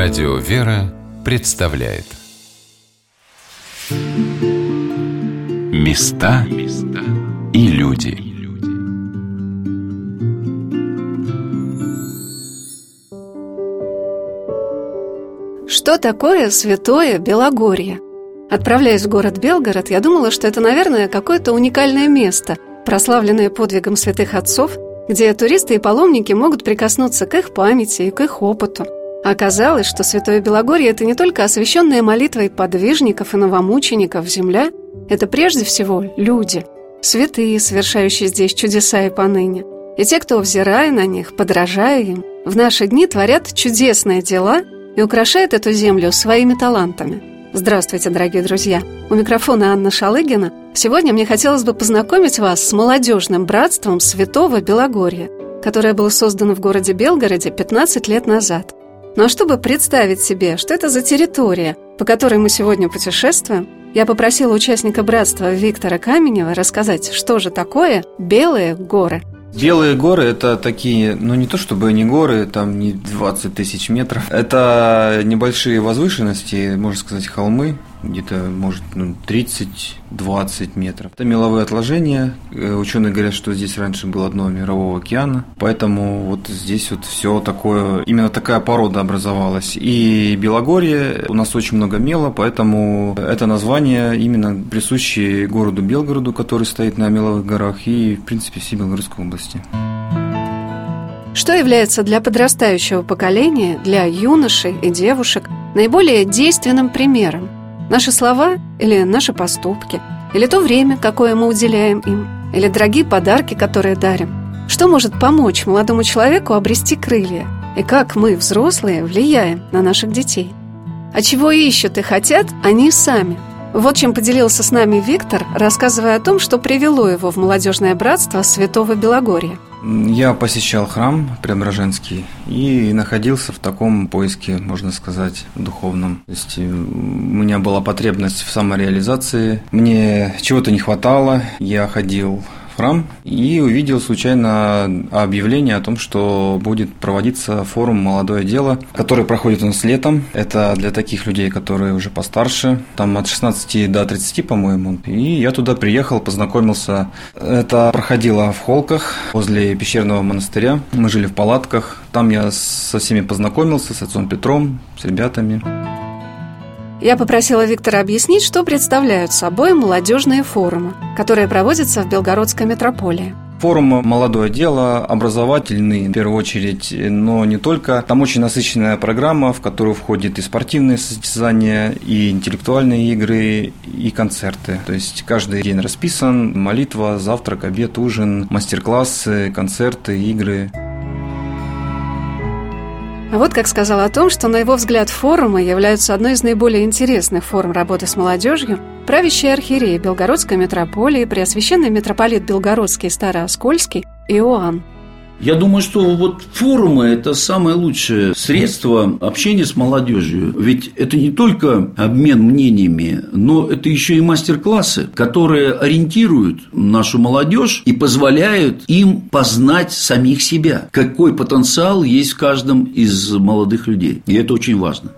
Радио «Вера» представляет. Места и люди. Что такое святое Белогорье? Отправляясь в город Белгород, я думала, что это, наверное, какое-то уникальное место, прославленное подвигом святых отцов, где туристы и паломники могут прикоснуться к их памяти и к их опыту – Оказалось, что Святое Белогорье – это не только освященная молитвой подвижников и новомучеников земля, это прежде всего люди, святые, совершающие здесь чудеса и поныне. И те, кто, взирая на них, подражая им, в наши дни творят чудесные дела и украшают эту землю своими талантами. Здравствуйте, дорогие друзья! У микрофона Анна Шалыгина. Сегодня мне хотелось бы познакомить вас с молодежным братством Святого Белогорья, которое было создано в городе Белгороде 15 лет назад. Но чтобы представить себе, что это за территория, по которой мы сегодня путешествуем, я попросила участника братства Виктора Каменева рассказать, что же такое белые горы. Белые горы – это такие, ну не то чтобы не горы, там не 20 тысяч метров. Это небольшие возвышенности, можно сказать, холмы, где-то, может, ну, 30-20 метров. Это меловые отложения. Э, ученые говорят, что здесь раньше было дно мирового океана, поэтому вот здесь вот все такое, именно такая порода образовалась. И Белогорье, у нас очень много мела, поэтому это название именно присуще городу Белгороду, который стоит на меловых горах, и, в принципе, всей Белгородской области. Что является для подрастающего поколения, для юношей и девушек наиболее действенным примером – Наши слова или наши поступки, или то время, какое мы уделяем им, или дорогие подарки, которые дарим. Что может помочь молодому человеку обрести крылья? И как мы, взрослые, влияем на наших детей? А чего ищут и хотят они сами? Вот чем поделился с нами Виктор, рассказывая о том, что привело его в молодежное братство Святого Белогорья – я посещал храм Преображенский и находился в таком поиске, можно сказать, духовном. То есть э, у меня была потребность в самореализации, мне чего-то не хватало, я ходил храм и увидел случайно объявление о том, что будет проводиться форум «Молодое дело», который проходит у нас летом. Это для таких людей, которые уже постарше, там от 16 до 30, по-моему. И я туда приехал, познакомился. Это проходило в Холках возле пещерного монастыря. Мы жили в палатках. Там я со всеми познакомился, с отцом Петром, с ребятами. Я попросила Виктора объяснить, что представляют собой молодежные форумы, которые проводятся в Белгородской метрополии. Форум «Молодое дело» образовательный, в первую очередь, но не только. Там очень насыщенная программа, в которую входят и спортивные состязания, и интеллектуальные игры, и концерты. То есть каждый день расписан, молитва, завтрак, обед, ужин, мастер-классы, концерты, игры. А вот как сказал о том, что, на его взгляд, форумы являются одной из наиболее интересных форм работы с молодежью, правящий архиерей Белгородской метрополии, преосвященный митрополит Белгородский Старооскольский Иоанн. Я думаю, что вот форумы – это самое лучшее средство общения с молодежью. Ведь это не только обмен мнениями, но это еще и мастер-классы, которые ориентируют нашу молодежь и позволяют им познать самих себя, какой потенциал есть в каждом из молодых людей. И это очень важно.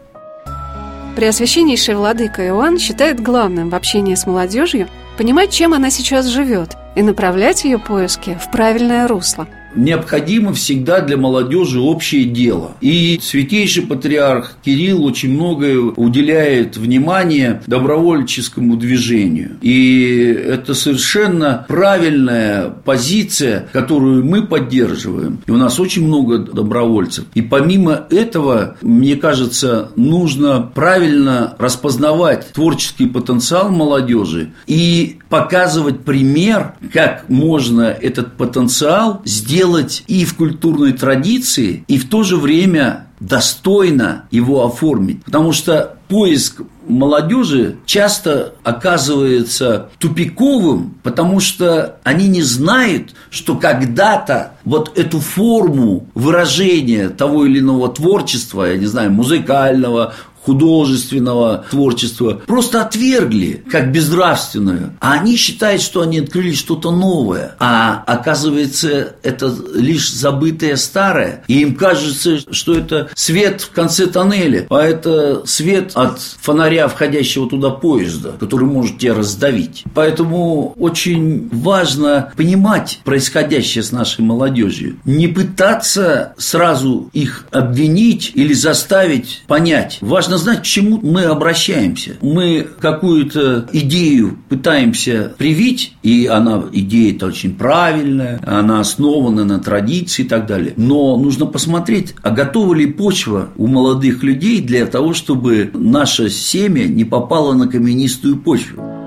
Преосвященнейший владыка Иоанн считает главным в общении с молодежью понимать, чем она сейчас живет, и направлять ее поиски в правильное русло – необходимо всегда для молодежи общее дело. И святейший патриарх Кирилл очень многое уделяет внимание добровольческому движению. И это совершенно правильная позиция, которую мы поддерживаем. И у нас очень много добровольцев. И помимо этого, мне кажется, нужно правильно распознавать творческий потенциал молодежи и показывать пример, как можно этот потенциал сделать делать и в культурной традиции, и в то же время достойно его оформить. Потому что поиск молодежи часто оказывается тупиковым, потому что они не знают, что когда-то вот эту форму выражения того или иного творчества, я не знаю, музыкального, художественного творчества просто отвергли как безнравственную. А они считают, что они открыли что-то новое. А оказывается, это лишь забытое старое. И им кажется, что это свет в конце тоннеля, а это свет от фонаря входящего туда поезда, который может тебя раздавить. Поэтому очень важно понимать происходящее с нашей молодежью. Не пытаться сразу их обвинить или заставить понять. Важно знать, к чему мы обращаемся. Мы какую-то идею пытаемся привить, и она, идея это очень правильная, она основана на традиции и так далее. Но нужно посмотреть, а готова ли почва у молодых людей для того, чтобы наше семя не попало на каменистую почву.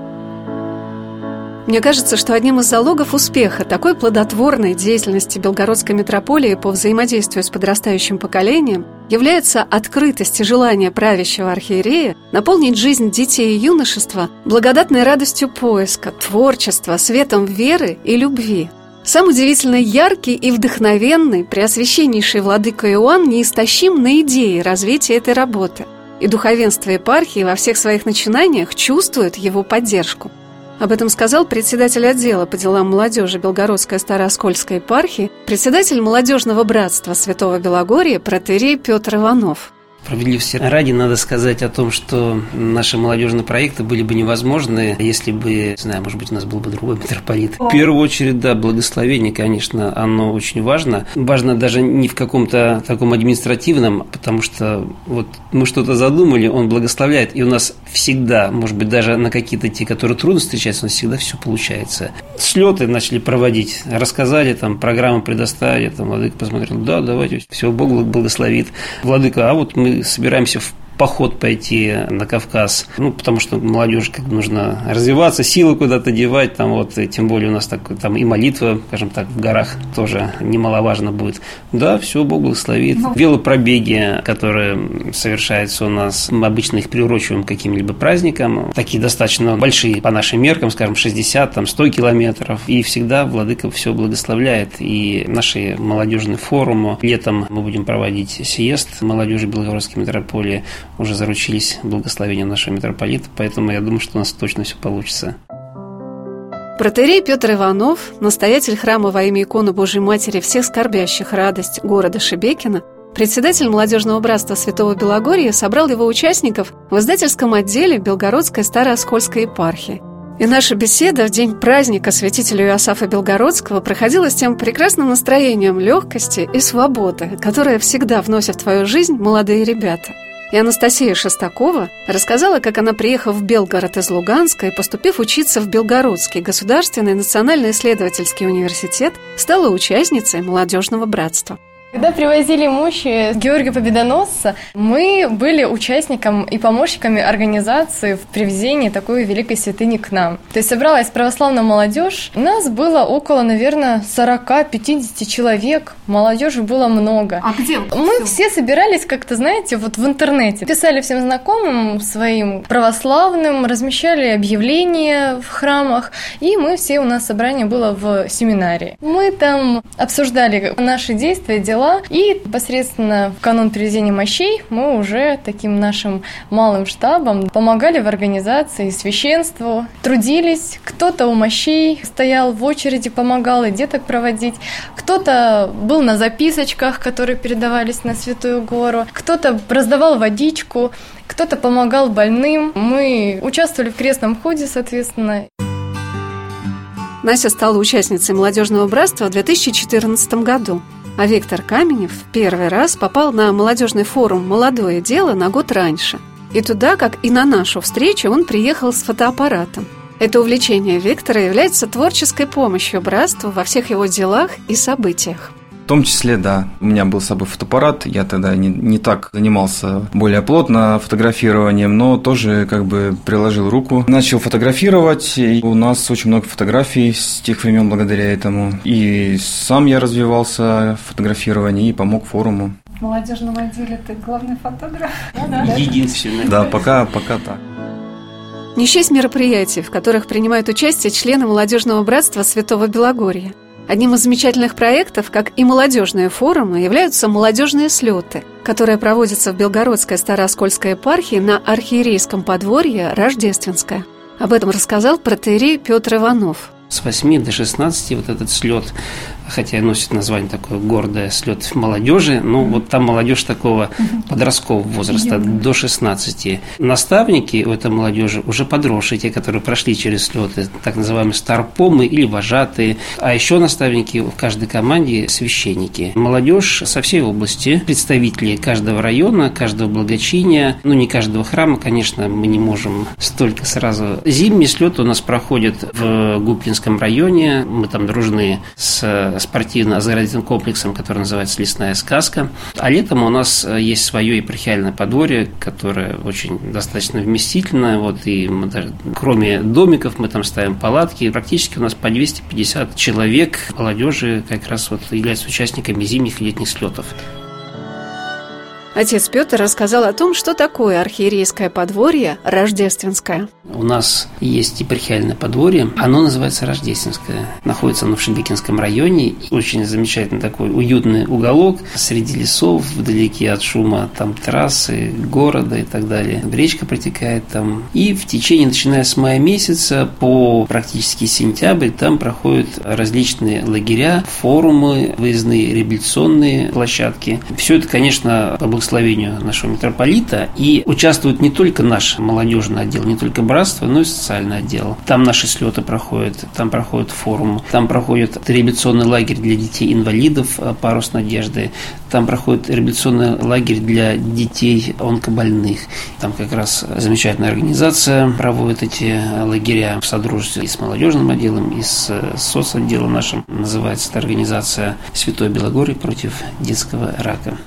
Мне кажется, что одним из залогов успеха такой плодотворной деятельности Белгородской митрополии по взаимодействию с подрастающим поколением является открытость и желание правящего архиерея наполнить жизнь детей и юношества благодатной радостью поиска, творчества, светом веры и любви. Сам удивительно яркий и вдохновенный преосвященнейший владыка Иоанн неистощим на идеи развития этой работы, и духовенство епархии во всех своих начинаниях чувствует его поддержку – об этом сказал председатель отдела по делам молодежи Белгородской Старооскольской епархии, председатель молодежного братства Святого Белогория протерей Петр Иванов. Справедливости ради надо сказать о том, что наши молодежные проекты были бы невозможны, если бы, не знаю, может быть, у нас был бы другой митрополит. В первую очередь, да, благословение, конечно, оно очень важно. Важно даже не в каком-то таком административном, потому что вот мы что-то задумали, он благословляет, и у нас всегда, может быть, даже на какие-то те, которые трудно встречаются, у нас всегда все получается. Слеты начали проводить, рассказали, там, программу предоставили, там, Владыка посмотрел, да, давайте, все, Бог благословит. Владыка, а вот мы собираемся в поход пойти на Кавказ, ну, потому что молодежь как бы нужно развиваться, силы куда-то девать, там вот, и тем более у нас так, там и молитва, скажем так, в горах тоже немаловажно будет. Да, все, Бог благословит. Но... Ну. Велопробеги, которые совершаются у нас, мы обычно их приурочиваем к каким-либо праздникам, такие достаточно большие по нашим меркам, скажем, 60, там, 100 километров, и всегда Владыка все благословляет, и наши молодежные форумы, летом мы будем проводить съезд молодежи Белгородской метрополии, уже заручились благословением нашего митрополита, поэтому я думаю, что у нас точно все получится. Протерей Петр Иванов, настоятель храма во имя иконы Божьей Матери всех скорбящих радость города Шебекина, председатель молодежного братства Святого Белогорья собрал его участников в издательском отделе Белгородской Старооскольской епархии. И наша беседа в день праздника святителя Иосафа Белгородского проходила с тем прекрасным настроением легкости и свободы, которое всегда вносят в твою жизнь молодые ребята – и Анастасия Шестакова рассказала, как она, приехав в Белгород из Луганска и поступив учиться в Белгородский государственный национально-исследовательский университет, стала участницей молодежного братства. Когда привозили мощи Георгия Победоносца, мы были участником и помощниками организации в привезении такой великой святыни к нам. То есть собралась православная молодежь. У нас было около, наверное, 40-50 человек. Молодежи было много. А где? Мы все собирались как-то, знаете, вот в интернете. Писали всем знакомым своим православным, размещали объявления в храмах. И мы все, у нас собрание было в семинаре. Мы там обсуждали наши действия, дела дела. И непосредственно в канун привезения мощей мы уже таким нашим малым штабом помогали в организации священству, трудились. Кто-то у мощей стоял в очереди, помогал и деток проводить. Кто-то был на записочках, которые передавались на Святую Гору. Кто-то раздавал водичку, кто-то помогал больным. Мы участвовали в крестном ходе, соответственно. Настя стала участницей молодежного братства в 2014 году. А Виктор Каменев в первый раз попал на молодежный форум «Молодое дело» на год раньше. И туда, как и на нашу встречу, он приехал с фотоаппаратом. Это увлечение Виктора является творческой помощью братству во всех его делах и событиях. В том числе, да. У меня был с собой фотоаппарат, я тогда не, не так занимался более плотно фотографированием, но тоже как бы приложил руку. Начал фотографировать, и у нас очень много фотографий с тех времен благодаря этому. И сам я развивался в фотографировании и помог форуму. В молодежном отделе ты главный фотограф? Единственный. Да, пока, пока так. Не счесть мероприятий, в которых принимают участие члены молодежного братства Святого Белогорья – Одним из замечательных проектов, как и молодежные форумы, являются молодежные слеты, которые проводятся в Белгородской Старооскольской епархии на архиерейском подворье Рождественское. Об этом рассказал протеерей Петр Иванов. С 8 до 16 вот этот слет хотя и носит название такое гордое слет молодежи, но mm-hmm. вот там молодежь такого mm-hmm. подросткового возраста mm-hmm. до 16. Наставники у этой молодежи уже подросшие, те, которые прошли через слеты, так называемые старпомы или вожатые, а еще наставники в каждой команде священники. Молодежь со всей области, представители каждого района, каждого благочиния, ну не каждого храма, конечно, мы не можем столько сразу. Зимний слет у нас проходит в Губкинском районе, мы там дружны с спортивно-заградительным комплексом, который называется «Лесная сказка». А летом у нас э, есть свое епархиальное подворье, которое очень достаточно вместительное. Вот, и мы даже, кроме домиков мы там ставим палатки. Практически у нас по 250 человек молодежи как раз вот являются участниками зимних и летних слетов. Отец Петр рассказал о том, что такое архиерейское подворье рождественское. У нас есть епархиальное подворье, оно называется Рождественское. Находится оно в Шебекинском районе. Очень замечательный такой уютный уголок среди лесов, вдалеке от шума там трассы, города и так далее. Речка протекает там. И в течение, начиная с мая месяца по практически сентябрь, там проходят различные лагеря, форумы, выездные реабилитационные площадки. Все это, конечно, по благословению нашего митрополита. И участвует не только наш молодежный отдел, не только братство, но и социальный отдел. Там наши слеты проходят, там проходит форум, там проходит реабилитационный лагерь для детей-инвалидов э, «Парус надежды», там проходит реабилитационный лагерь для детей онкобольных. Там как раз замечательная организация проводит эти лагеря в содружестве и с молодежным отделом, и с соцотделом нашим. Называется эта организация «Святой Белогорий против детского рака».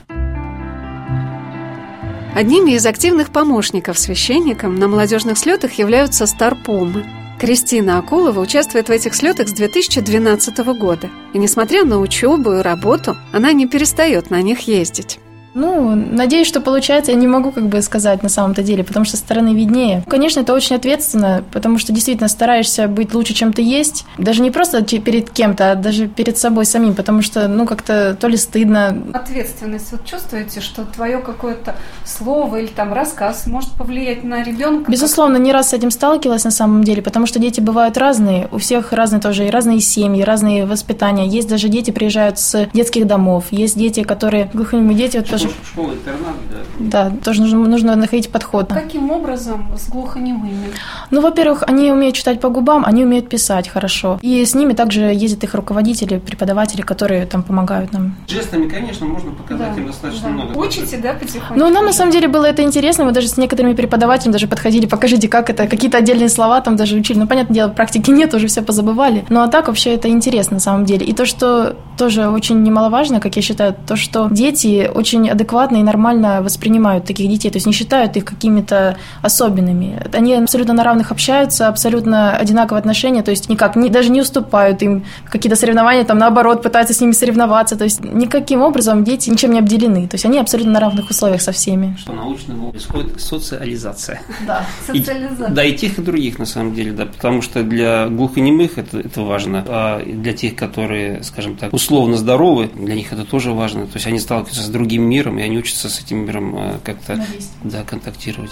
Одними из активных помощников священникам на молодежных слетах являются старпомы. Кристина Акулова участвует в этих слетах с 2012 года. И несмотря на учебу и работу, она не перестает на них ездить. Ну, надеюсь, что получается. Я не могу как бы сказать на самом-то деле, потому что со стороны виднее. Конечно, это очень ответственно, потому что действительно стараешься быть лучше, чем ты есть. Даже не просто перед кем-то, а даже перед собой самим, потому что, ну, как-то то ли стыдно. Ответственность. Вот чувствуете, что твое какое-то слово или там рассказ может повлиять на ребенка? Безусловно, не раз с этим сталкивалась на самом деле, потому что дети бывают разные. У всех разные тоже, и разные семьи, разные воспитания. Есть даже дети приезжают с детских домов, есть дети, которые глухонемые дети, вот тоже школа, интернат, да. Да, тоже нужно, нужно находить подход. Каким образом с глухонемыми? Ну, во-первых, они умеют читать по губам, они умеют писать хорошо. И с ними также ездят их руководители, преподаватели, которые там помогают нам. Жестами, конечно, можно показать да, им достаточно да. много. Учите, да, потихоньку? Ну, нам на самом деле было это интересно. Мы даже с некоторыми преподавателями даже подходили, покажите, как это, какие-то отдельные слова там даже учили. Ну, понятное дело, практики нет, уже все позабывали. Ну, а так вообще это интересно на самом деле. И то, что тоже очень немаловажно, как я считаю, то, что дети очень адекватно и нормально воспринимают таких детей, то есть не считают их какими-то особенными. Они абсолютно на равных общаются, абсолютно одинаковые отношения, то есть никак, не, даже не уступают им какие-то соревнования, там наоборот пытаются с ними соревноваться, то есть никаким образом дети ничем не обделены, то есть они абсолютно на равных условиях со всеми. Что научно происходит социализация. Да, социализация. И, да, и тех, и других на самом деле, да, потому что для глухонемых это, это важно, а для тех, которые, скажем так, условно здоровы, для них это тоже важно, то есть они сталкиваются с другим миром, и они учатся с этим миром э, как-то да, контактировать.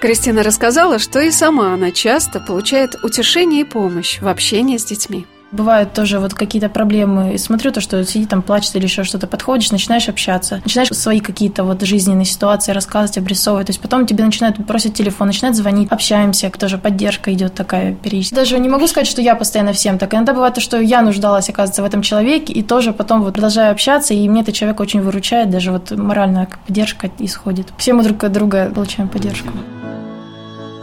Кристина рассказала, что и сама она часто получает утешение и помощь в общении с детьми. Бывают тоже вот какие-то проблемы. И смотрю то, что сидит там, плачет или еще что-то, подходишь, начинаешь общаться. Начинаешь свои какие-то вот жизненные ситуации рассказывать, обрисовывать. То есть потом тебе начинают просить телефон, начинают звонить, общаемся, тоже поддержка идет такая периодически. Даже не могу сказать, что я постоянно всем так. Иногда бывает то, что я нуждалась, оказывается, в этом человеке, и тоже потом вот продолжаю общаться, и мне этот человек очень выручает, даже вот моральная поддержка исходит. Все мы друг от друга получаем поддержку.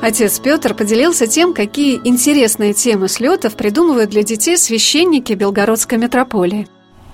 Отец Петр поделился тем, какие интересные темы слетов придумывают для детей священники Белгородской митрополии.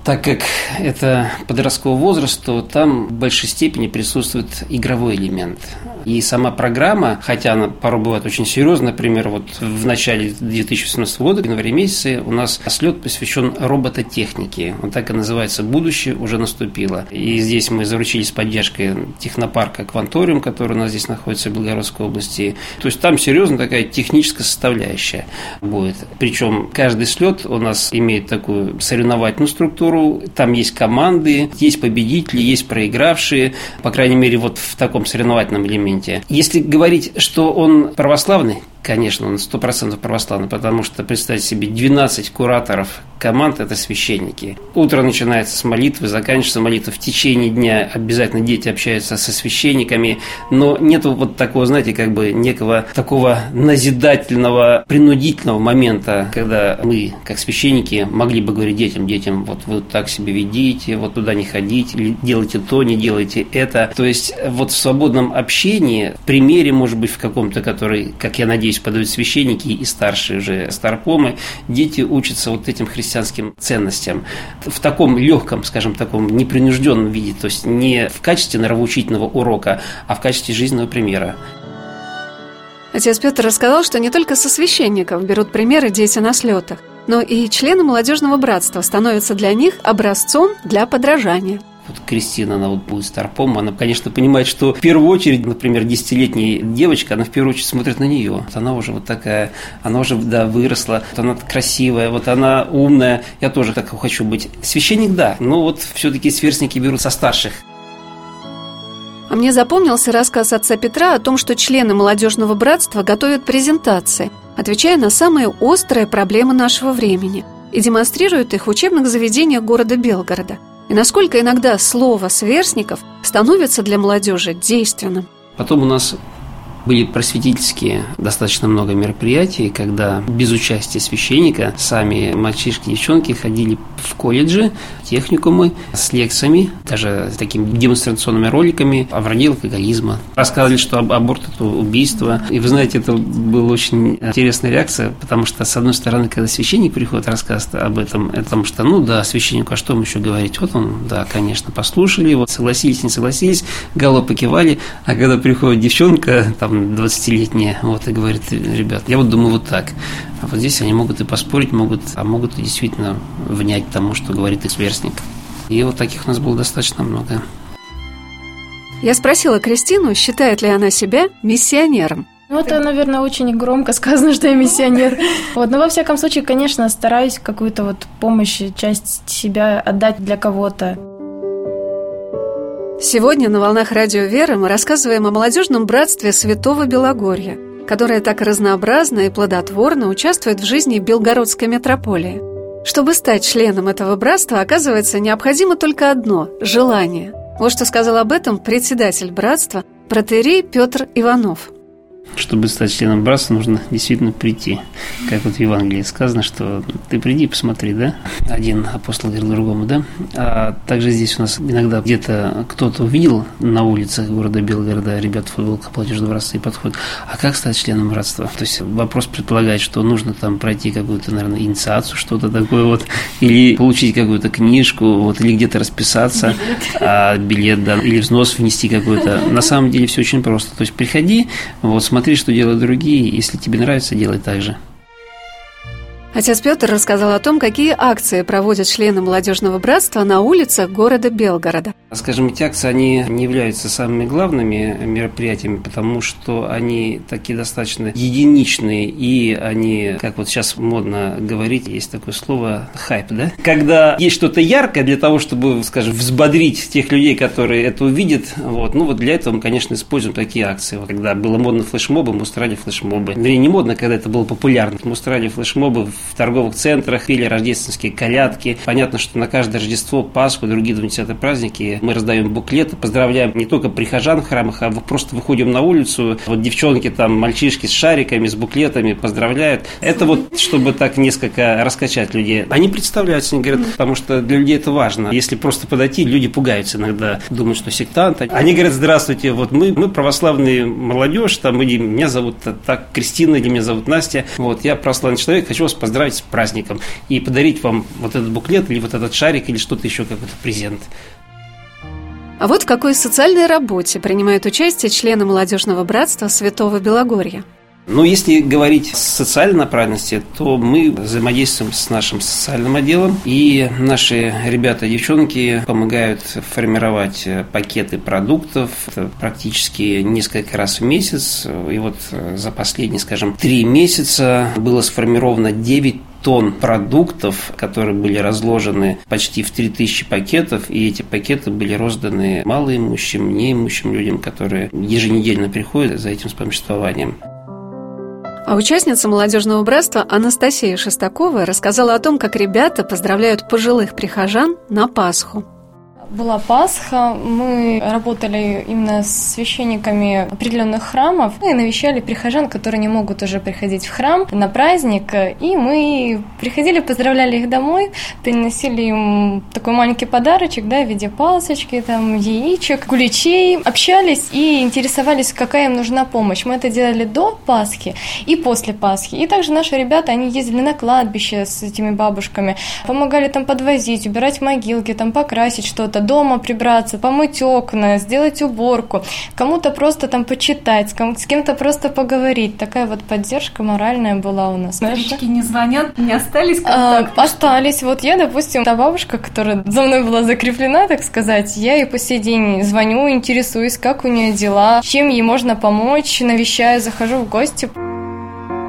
Так как это подростковый возраст, то там в большей степени присутствует игровой элемент. И сама программа, хотя она порой бывает очень серьезная, например, вот в начале 2018 года, в январе месяце, у нас слет посвящен робототехнике. Он так и называется «Будущее уже наступило». И здесь мы заручились поддержкой технопарка «Кванториум», который у нас здесь находится в Белгородской области. То есть там серьезно такая техническая составляющая будет. Причем каждый слет у нас имеет такую соревновательную структуру, туру, там есть команды, есть победители, есть проигравшие, по крайней мере, вот в таком соревновательном элементе. Если говорить, что он православный, Конечно, он сто процентов православный, потому что, представьте себе, 12 кураторов команд – это священники. Утро начинается с молитвы, заканчивается молитва. В течение дня обязательно дети общаются со священниками, но нет вот такого, знаете, как бы некого такого назидательного, принудительного момента, когда мы, как священники, могли бы говорить детям, детям, вот вы так себя ведите, вот туда не ходите, или делайте то, не делайте это. То есть вот в свободном общении, в примере, может быть, в каком-то, который, как я надеюсь, надеюсь, подают священники и старшие уже старпомы, дети учатся вот этим христианским ценностям в таком легком, скажем, таком непринужденном виде, то есть не в качестве нравоучительного урока, а в качестве жизненного примера. Отец Петр рассказал, что не только со священников берут примеры дети на слетах, но и члены молодежного братства становятся для них образцом для подражания – вот Кристина, она вот будет старпом, она, конечно, понимает, что в первую очередь, например, десятилетняя девочка, она в первую очередь смотрит на нее. Вот она уже вот такая, она уже, да, выросла, вот она красивая, вот она умная, я тоже так хочу быть. Священник, да, но вот все-таки сверстники берут со старших. А мне запомнился рассказ отца Петра о том, что члены молодежного братства готовят презентации, отвечая на самые острые проблемы нашего времени и демонстрируют их в учебных заведениях города Белгорода – и насколько иногда слово сверстников становится для молодежи действенным. Потом у нас были просветительские достаточно много мероприятий, когда без участия священника сами мальчишки и девчонки ходили в колледжи, техникумы с лекциями, даже с такими демонстрационными роликами о вреде алкоголизма. Рассказывали, что аборт – это убийство. И вы знаете, это была очень интересная реакция, потому что, с одной стороны, когда священник приходит рассказывать об этом, это потому что, ну да, священнику, а что ему еще говорить? Вот он, да, конечно, послушали, вот согласились, не согласились, голову покивали, а когда приходит девчонка, там, там 20-летние, вот, и говорит, ребят, я вот думаю вот так. А вот здесь они могут и поспорить, могут, а могут и действительно внять тому, что говорит их сверстник. И вот таких у нас было достаточно много. Я спросила Кристину, считает ли она себя миссионером. Ну, это, наверное, очень громко сказано, что я миссионер. Вот, но во всяком случае, конечно, стараюсь какую-то вот помощь, часть себя отдать для кого-то. Сегодня на «Волнах Радио Веры» мы рассказываем о молодежном братстве Святого Белогорья, которое так разнообразно и плодотворно участвует в жизни Белгородской метрополии. Чтобы стать членом этого братства, оказывается, необходимо только одно – желание. Вот что сказал об этом председатель братства, протерей Петр Иванов – чтобы стать членом братства, нужно действительно прийти. Как вот в Евангелии сказано, что ты приди, посмотри, да? Один апостол говорил другому, да? А также здесь у нас иногда где-то кто-то увидел на улицах города Белгорода ребят в футболках платежного братства и подходит, а как стать членом братства? То есть вопрос предполагает, что нужно там пройти какую-то, наверное, инициацию, что-то такое вот, или получить какую-то книжку, вот, или где-то расписаться, билет, а, билет да, или взнос внести какой-то. На самом деле все очень просто. То есть приходи, вот, смотри, что делают другие, если тебе нравится, делай так же. Отец Петр рассказал о том, какие акции проводят члены молодежного братства на улицах города Белгорода. Скажем, эти акции, они не являются самыми главными мероприятиями, потому что они такие достаточно единичные, и они, как вот сейчас модно говорить, есть такое слово хайп, да? Когда есть что-то яркое для того, чтобы, скажем, взбодрить тех людей, которые это увидят, вот, ну вот для этого мы, конечно, используем такие акции. Вот, когда было модно флешмобы, мы устраивали флешмобы. Вернее, не модно, когда это было популярно. Мы устраивали флешмобы в в торговых центрах или рождественские колядки. Понятно, что на каждое Рождество, Пасху, другие 20 праздники мы раздаем буклеты, поздравляем не только прихожан в храмах, а просто выходим на улицу, вот девчонки там, мальчишки с шариками, с буклетами поздравляют. Это вот, чтобы так несколько раскачать людей. Они представляются, они говорят, потому что для людей это важно. Если просто подойти, люди пугаются иногда, думают, что сектант. Они говорят, здравствуйте, вот мы, мы православные молодежь, там, или меня зовут так Кристина, или меня зовут Настя, вот, я православный человек, хочу вас поздравить с праздником и подарить вам вот этот буклет или вот этот шарик или что-то еще, какой-то презент. А вот в какой социальной работе принимают участие члены молодежного братства Святого Белогорья. Ну, если говорить о социальной направленности, то мы взаимодействуем с нашим социальным отделом, и наши ребята девчонки помогают формировать пакеты продуктов практически несколько раз в месяц. И вот за последние, скажем, три месяца было сформировано 9 тонн продуктов, которые были разложены почти в 3000 пакетов, и эти пакеты были розданы малоимущим, неимущим людям, которые еженедельно приходят за этим вспомоществованием. А участница молодежного братства Анастасия Шестакова рассказала о том, как ребята поздравляют пожилых прихожан на Пасху была Пасха, мы работали именно с священниками определенных храмов и навещали прихожан, которые не могут уже приходить в храм на праздник. И мы приходили, поздравляли их домой, приносили им такой маленький подарочек, да, в виде палочки, там, яичек, куличей, общались и интересовались, какая им нужна помощь. Мы это делали до Пасхи и после Пасхи. И также наши ребята, они ездили на кладбище с этими бабушками, помогали там подвозить, убирать могилки, там покрасить что-то, дома прибраться, помыть окна, сделать уборку, кому-то просто там почитать, с кем-то просто поговорить. Такая вот поддержка моральная была у нас. Старички не звонят, не остались А, остались. Вот я, допустим, та бабушка, которая за мной была закреплена, так сказать, я ей по сей день звоню, интересуюсь, как у нее дела, чем ей можно помочь, навещаю, захожу в гости.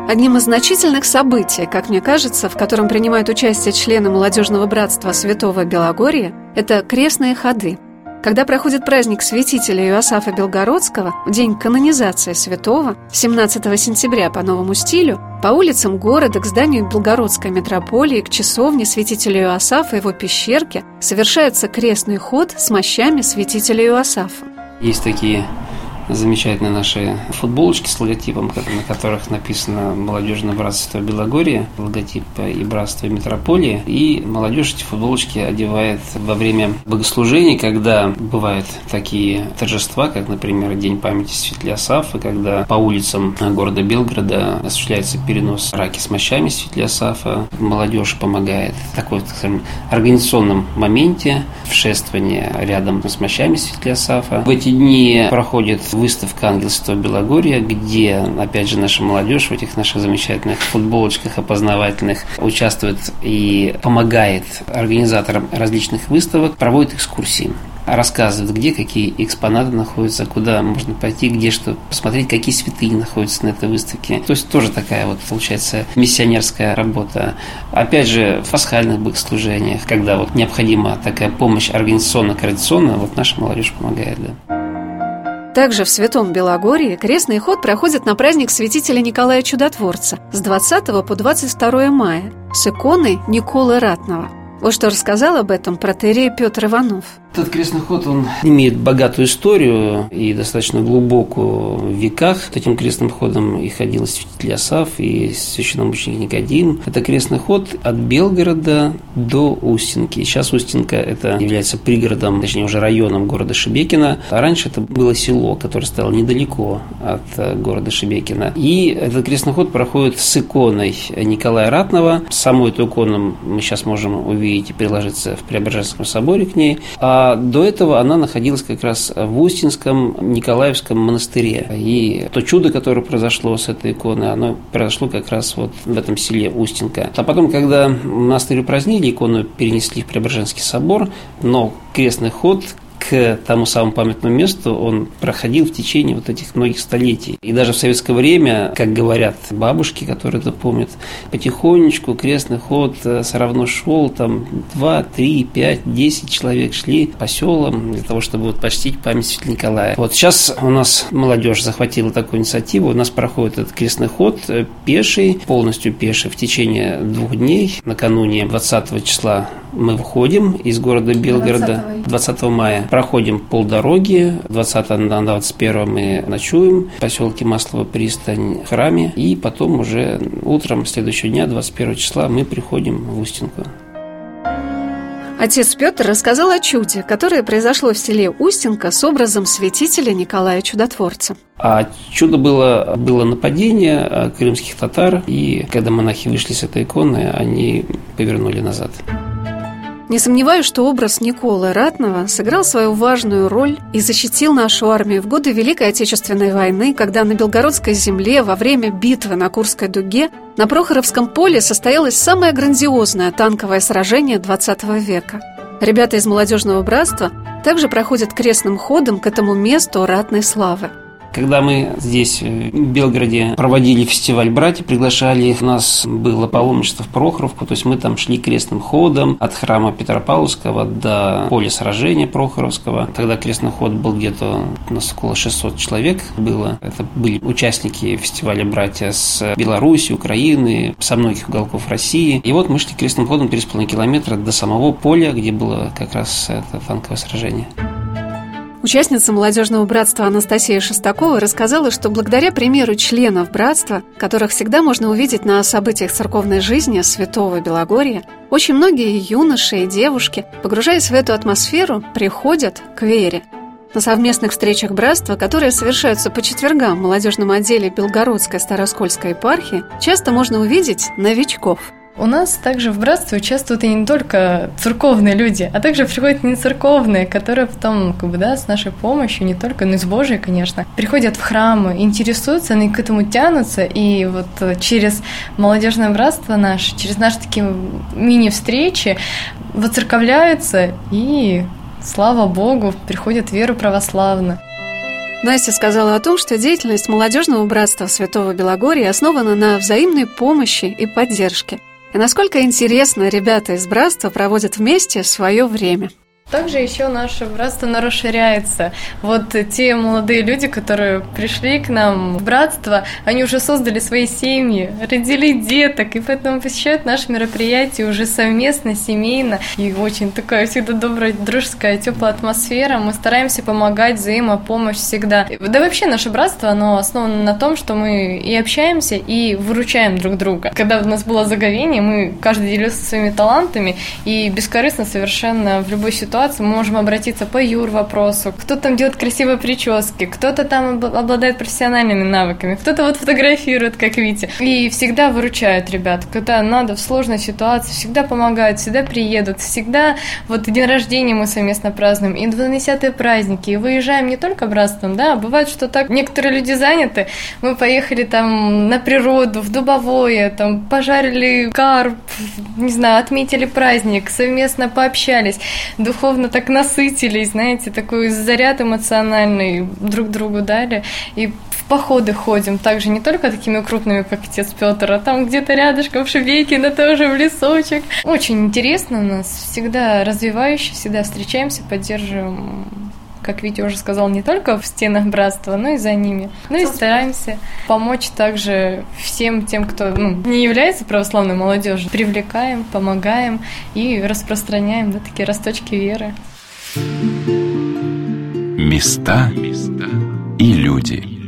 Одним из значительных событий, как мне кажется, в котором принимают участие члены молодежного братства Святого Белогорья, это крестные ходы. Когда проходит праздник святителя Иосафа Белгородского, в день канонизации святого, 17 сентября по новому стилю, по улицам города к зданию Белгородской метрополии, к часовне святителя Иосафа и его пещерке совершается крестный ход с мощами святителя Иосафа. Есть такие замечательные наши футболочки с логотипом, на которых написано «Молодежное братство Белогорья», логотип и братство Метрополии. И молодежь эти футболочки одевает во время богослужений, когда бывают такие торжества, как, например, День памяти Светлиосафа, когда по улицам города Белгорода осуществляется перенос раки с мощами Светлиосафа. Молодежь помогает в такой, так скажем, организационном моменте в шествовании рядом с мощами Светлиосафа. В эти дни проходит выставка «Ангельство Белогорья», где, опять же, наша молодежь в этих наших замечательных футболочках опознавательных участвует и помогает организаторам различных выставок, проводит экскурсии рассказывает, где какие экспонаты находятся, куда можно пойти, где что посмотреть, какие святыни находятся на этой выставке. То есть тоже такая вот, получается, миссионерская работа. Опять же, в пасхальных богослужениях, когда вот необходима такая помощь организационно-координационная, вот наша молодежь помогает, да. Также в Святом Белогорье крестный ход проходит на праздник святителя Николая Чудотворца с 20 по 22 мая с иконой Николы Ратного. Вот что рассказал об этом протерей Петр Иванов – этот крестный ход, он имеет богатую историю и достаточно глубокую в веках. Этим крестным ходом и ходил святитель Асав, и священномученик Никодим. Это крестный ход от Белгорода до Устинки. Сейчас Устинка это является пригородом, точнее уже районом города Шебекина. А раньше это было село, которое стояло недалеко от э, города Шебекина. И этот крестный ход проходит с иконой Николая Ратного. Саму эту икону мы сейчас можем увидеть и приложиться в Преображенском соборе к ней. А до этого она находилась как раз в Устинском Николаевском монастыре. И то чудо, которое произошло с этой иконой, оно произошло как раз вот в этом селе Устинка. А потом, когда монастырь упразднили, икону перенесли в Преображенский собор, но крестный ход к тому самому памятному месту он проходил в течение вот этих многих столетий. И даже в советское время, как говорят бабушки, которые это помнят, потихонечку крестный ход э, все равно шел, там 2, 3, 5, 10 человек шли по селам для того, чтобы вот почтить память Святого Николая. Вот сейчас у нас молодежь захватила такую инициативу, у нас проходит этот крестный ход э, пеший, полностью пеший в течение двух дней. Накануне 20 числа мы выходим из города Белгорода 20, 20 мая проходим полдороги. 20 на 21 мы ночуем в поселке Маслова пристань в храме. И потом уже утром следующего дня, 21 числа, мы приходим в Устинку. Отец Петр рассказал о чуде, которое произошло в селе Устинка с образом святителя Николая Чудотворца. А чудо было, было нападение а, крымских татар, и когда монахи вышли с этой иконы, они повернули назад. Не сомневаюсь, что образ Николы Ратного сыграл свою важную роль и защитил нашу армию в годы Великой Отечественной войны, когда на Белгородской земле во время битвы на Курской дуге на Прохоровском поле состоялось самое грандиозное танковое сражение XX века. Ребята из молодежного братства также проходят крестным ходом к этому месту ратной славы – когда мы здесь, в Белгороде, проводили фестиваль «Братья», приглашали, у нас было паломничество в Прохоровку, то есть мы там шли крестным ходом от храма Петропавловского до поля сражения Прохоровского. Тогда крестный ход был где-то у нас около 600 человек было. Это были участники фестиваля «Братья» с Беларуси, Украины, со многих уголков России. И вот мы шли крестным ходом 3,5 километра до самого поля, где было как раз это танковое сражение. Участница молодежного братства Анастасия Шестакова рассказала, что благодаря примеру членов братства, которых всегда можно увидеть на событиях церковной жизни Святого Белогорья, очень многие юноши и девушки, погружаясь в эту атмосферу, приходят к вере. На совместных встречах братства, которые совершаются по четвергам в молодежном отделе Белгородской Староскольской епархии, часто можно увидеть новичков – у нас также в братстве участвуют и не только церковные люди, а также приходят не церковные, которые потом, как бы, да, с нашей помощью, не только, но и с Божией, конечно, приходят в храмы, интересуются, они к этому тянутся, и вот через молодежное братство наше, через наши такие мини-встречи воцерковляются и, слава Богу, приходят в веру православную. Настя сказала о том, что деятельность молодежного братства Святого Белогорья основана на взаимной помощи и поддержке – и насколько интересно ребята из братства проводят вместе свое время. Также еще наше братство оно расширяется. Вот те молодые люди, которые пришли к нам в братство, они уже создали свои семьи, родили деток, и поэтому посещают наши мероприятия уже совместно, семейно. И очень такая всегда добрая, дружеская, теплая атмосфера. Мы стараемся помогать, взаимопомощь всегда. Да вообще наше братство, оно основано на том, что мы и общаемся, и выручаем друг друга. Когда у нас было заговение, мы каждый делился своими талантами, и бескорыстно совершенно в любой ситуации ситуации мы можем обратиться по юр вопросу. Кто там делает красивые прически, кто-то там обладает профессиональными навыками, кто-то вот фотографирует, как видите. И всегда выручают ребят, когда надо в сложной ситуации, всегда помогают, всегда приедут, всегда вот день рождения мы совместно празднуем, и 20 праздники, и выезжаем не только братством, да, бывает, что так некоторые люди заняты, мы поехали там на природу, в Дубовое, там пожарили карп, не знаю, отметили праздник, совместно пообщались, духовно словно так насытились, знаете, такой заряд эмоциональный друг другу дали. И в походы ходим также не только такими крупными, как отец Петр, а там где-то рядышком в Шебеке, но тоже в лесочек. Очень интересно у нас, всегда развивающе, всегда встречаемся, поддерживаем как Витя уже сказал, не только в стенах братства, но и за ними. Ну и стараемся помочь также всем тем, кто ну, не является православной молодежью. Привлекаем, помогаем и распространяем да, такие росточки веры. Места и люди.